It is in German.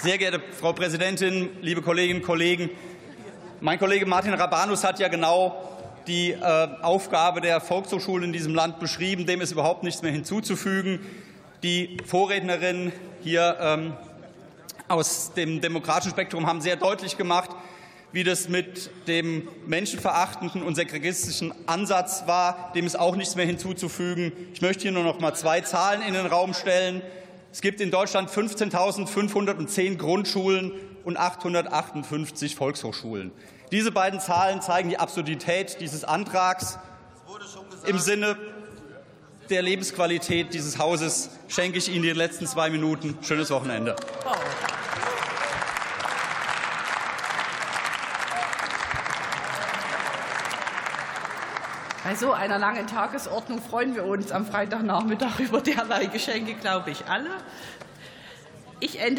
Sehr geehrte Frau Präsidentin, liebe Kolleginnen und Kollegen! Mein Kollege Martin Rabanus hat ja genau die äh, Aufgabe der Volkshochschulen in diesem Land beschrieben. Dem ist überhaupt nichts mehr hinzuzufügen. Die Vorrednerinnen hier ähm, aus dem demokratischen Spektrum haben sehr deutlich gemacht, wie das mit dem menschenverachtenden und segregistischen Ansatz war. Dem ist auch nichts mehr hinzuzufügen. Ich möchte hier nur noch mal zwei Zahlen in den Raum stellen. Es gibt in Deutschland 15.510 Grundschulen und 858 Volkshochschulen. Diese beiden Zahlen zeigen die Absurdität dieses Antrags. Im Sinne der Lebensqualität dieses Hauses schenke ich Ihnen die letzten zwei Minuten. Schönes Wochenende. Bei so einer langen Tagesordnung freuen wir uns am Freitagnachmittag über derlei Geschenke, glaube ich, alle. Ich ende